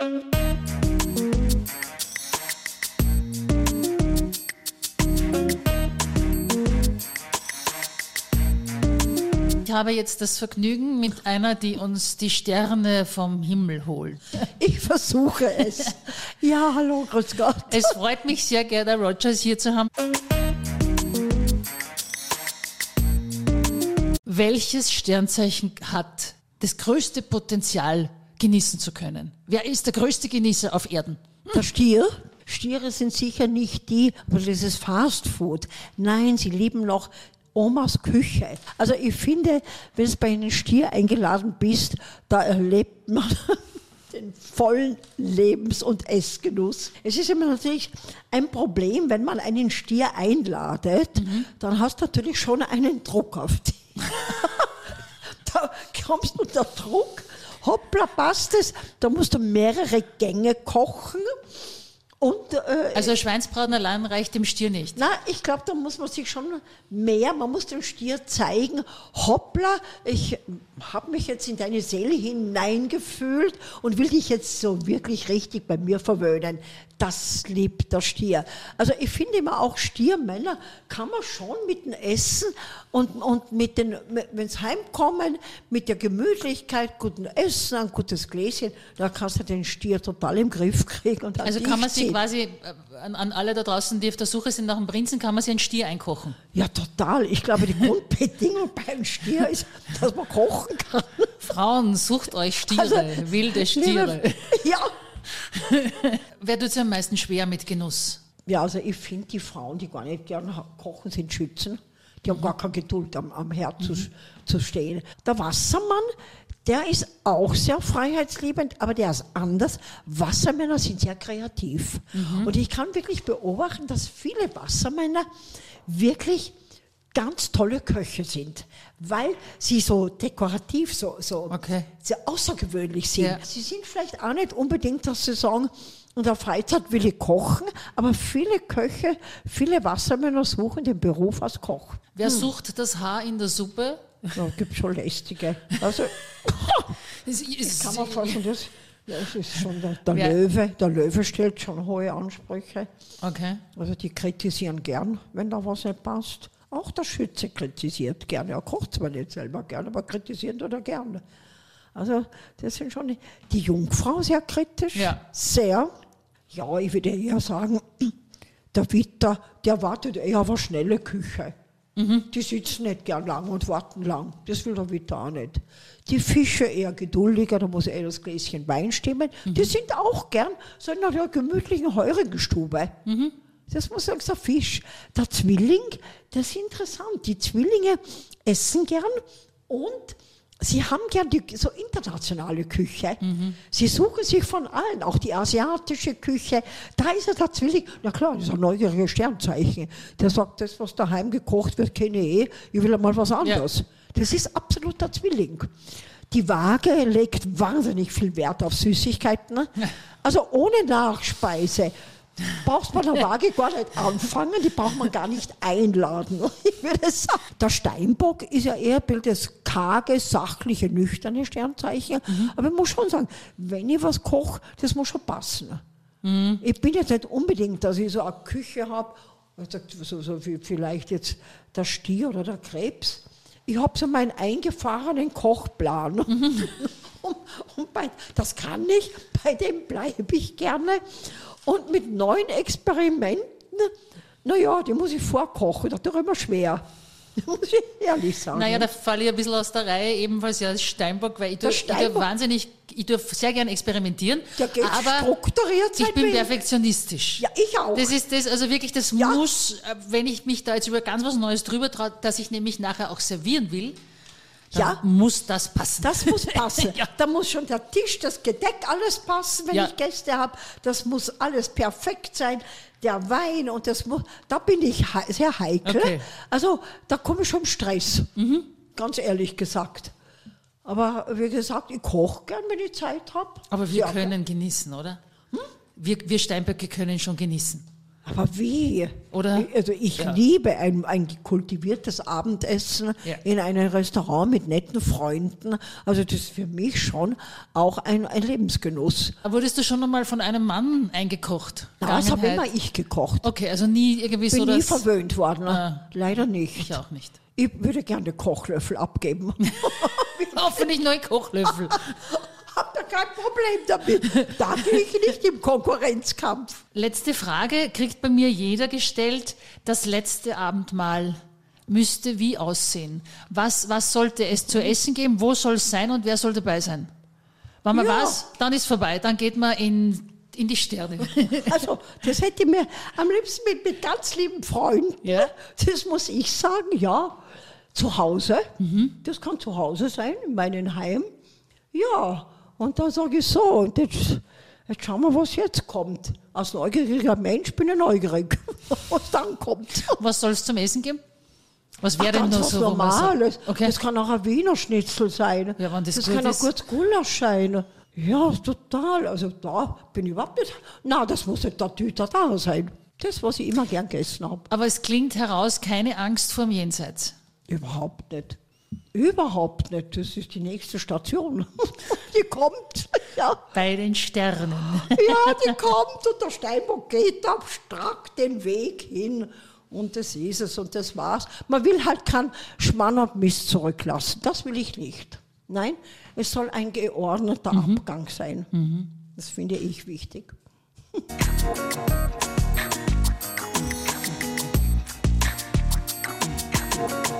Ich habe jetzt das Vergnügen mit einer, die uns die Sterne vom Himmel holt. Ich versuche es. Ja, hallo, grüß Gott. Es freut mich sehr, Gerda Rogers hier zu haben. Welches Sternzeichen hat das größte Potenzial, genießen zu können? Wer ist der größte Genießer auf Erden? Der Stier? Stiere sind sicher nicht die, aber dieses Fast Food. Nein, sie lieben noch Omas Küche. Also ich finde, wenn du bei einem Stier eingeladen bist, da erlebt man den vollen Lebens- und Essgenuss. Es ist immer natürlich ein Problem, wenn man einen Stier einladet, mhm. dann hast du natürlich schon einen Druck auf dich. da kommst du unter Druck, hoppla, passt es, da musst du mehrere Gänge kochen und, äh, also Schweinsbraten allein reicht dem Stier nicht. Na, ich glaube, da muss man sich schon mehr, man muss dem Stier zeigen, hoppla, ich habe mich jetzt in deine Seele hineingefühlt und will dich jetzt so wirklich richtig bei mir verwöhnen. Das liebt der Stier. Also ich finde immer auch Stiermänner kann man schon mit dem Essen und, und mit den, wenn sie heimkommen, mit der Gemütlichkeit, guten Essen, ein gutes Gläschen, da kannst du den Stier total im Griff kriegen. also kann man sich quasi, an, an, alle da draußen, die auf der Suche sind nach einem Prinzen, kann man sich einen Stier einkochen? Ja, total. Ich glaube, die Grundbedingung beim Stier ist, dass man kochen kann. Frauen, sucht euch Stiere, also, wilde Stiere. Ja. Wer tut es am meisten schwer mit Genuss? Ja, also ich finde, die Frauen, die gar nicht gern kochen, sind Schützen. Die haben mhm. gar keine Geduld, am, am Herd mhm. zu, zu stehen. Der Wassermann, der ist auch sehr freiheitsliebend, aber der ist anders. Wassermänner sind sehr kreativ. Mhm. Und ich kann wirklich beobachten, dass viele Wassermänner wirklich ganz tolle Köche sind, weil sie so dekorativ, so, so okay. sehr außergewöhnlich sind. Ja. Sie sind vielleicht auch nicht unbedingt, dass sie sagen, in der Freizeit will ich kochen, aber viele Köche, viele Wassermänner suchen den Beruf als Koch. Wer hm. sucht das Haar in der Suppe? Ja, gibt schon lästige. Also, das, ist, kann man vorstellen, das, das ist schon der, der Löwe. Der Löwe stellt schon hohe Ansprüche. Okay. Also die kritisieren gern, wenn da was nicht passt. Auch der Schütze kritisiert gerne. Er kocht zwar nicht selber gerne, aber kritisieren tut er gerne. Also das sind schon die, Jungfrau sehr kritisch, ja. sehr. Ja, ich würde eher sagen, der Witter, der wartet eher auf eine schnelle Küche. Mhm. Die sitzen nicht gern lang und warten lang. Das will der Witter auch nicht. Die Fische eher geduldiger, da muss eher das Gläschen Wein stimmen. Mhm. Die sind auch gern so in einer gemütlichen Heurigenstube. Mhm. Das muss sagen, der Fisch. Der Zwilling, das ist interessant. Die Zwillinge essen gern und sie haben gern die so internationale Küche. Mhm. Sie suchen sich von allen, auch die asiatische Küche. Da ist er der Zwilling. Na klar, das ist ein neugieriges Sternzeichen. Der sagt, das, was daheim gekocht wird, kenne ich eh. Ich will einmal was anderes. Ja. Das ist absolut der Zwilling. Die Waage legt wahnsinnig viel Wert auf Süßigkeiten. Also ohne Nachspeise brauchst man der Waage gar nicht anfangen, die braucht man gar nicht einladen. Ich würde sagen, der Steinbock ist ja eher Bild karge, sachliche, nüchterne Sternzeichen. Mhm. Aber ich muss schon sagen, wenn ich was koche, das muss schon passen. Mhm. Ich bin jetzt nicht unbedingt, dass ich so eine Küche habe, so, so vielleicht jetzt der Stier oder der Krebs. Ich habe so meinen eingefahrenen Kochplan. Mhm. und, und bei, das kann ich, bei dem bleibe ich gerne. Und mit neuen Experimenten, naja, die muss ich vorkochen, das ist doch immer schwer. Muss ich ehrlich sagen. Naja, da falle ich ein bisschen aus der Reihe, ebenfalls ja Steinbock, weil ich tue, Steinbock, ich tue wahnsinnig, ich tue sehr gern experimentieren. Der geht aber strukturiert Ich bin perfektionistisch. Ja, ich auch. Das ist das, also wirklich, das ja. muss, äh, wenn ich mich da jetzt über ganz was Neues drüber traue, dass ich nämlich nachher auch servieren will, ja, muss das passen. Das muss passen. ja. Da muss schon der Tisch, das Gedeck, alles passen, wenn ja. ich Gäste habe. Das muss alles perfekt sein. Der Wein und das muss, da bin ich sehr heikel. Okay. Also da komme ich schon Stress. Mhm. Ganz ehrlich gesagt. Aber wie gesagt, ich koche gern, wenn ich Zeit habe. Aber wir sehr können gern. genießen, oder? Hm? Wir, wir Steinböcke können schon genießen. Aber wie? Oder? Also ich ja. liebe ein, ein kultiviertes Abendessen ja. in einem Restaurant mit netten Freunden. Also das ist für mich schon auch ein, ein Lebensgenuss. Aber wurdest du schon einmal von einem Mann eingekocht? Das habe immer ich gekocht. Okay, also nie irgendwie Bin so nie verwöhnt worden. Ah, Leider nicht. Ich auch nicht. Ich würde gerne Kochlöffel abgeben. Hoffentlich neue Kochlöffel. Kein Problem damit. Da gehe ich nicht im Konkurrenzkampf. Letzte Frage kriegt bei mir jeder gestellt. Das letzte Abendmahl müsste wie aussehen? Was, was sollte es zu essen geben? Wo soll es sein und wer soll dabei sein? Wenn man ja. weiß, dann ist vorbei. Dann geht man in in die Sterne. Also, das hätte ich mir am liebsten mit, mit ganz lieben Freunden, ja. das muss ich sagen, ja, zu Hause. Mhm. Das kann zu Hause sein, in meinem Heim. Ja, und dann sage ich so, und jetzt, jetzt schauen wir, was jetzt kommt. Als neugieriger Mensch bin ich neugierig, was dann kommt. Was soll es zum Essen geben? Was wäre denn noch so? Normales. So, okay. Das kann auch ein Wiener Schnitzel sein. Ja, das, das kann ist. auch kurz Gulasch sein. Ja, total. Also da bin ich überhaupt nicht. Na, das muss nicht der Tüter da sein. Das, was ich immer gern gegessen habe. Aber es klingt heraus, keine Angst vor dem Jenseits. Überhaupt nicht. Überhaupt nicht. Das ist die nächste Station. die kommt. Ja. Bei den Sternen. ja, die kommt und der Steinbock geht ab strack den Weg hin. Und das ist es und das war's. Man will halt keinen Schmann und Mist zurücklassen. Das will ich nicht. Nein, es soll ein geordneter mhm. Abgang sein. Mhm. Das finde ich wichtig.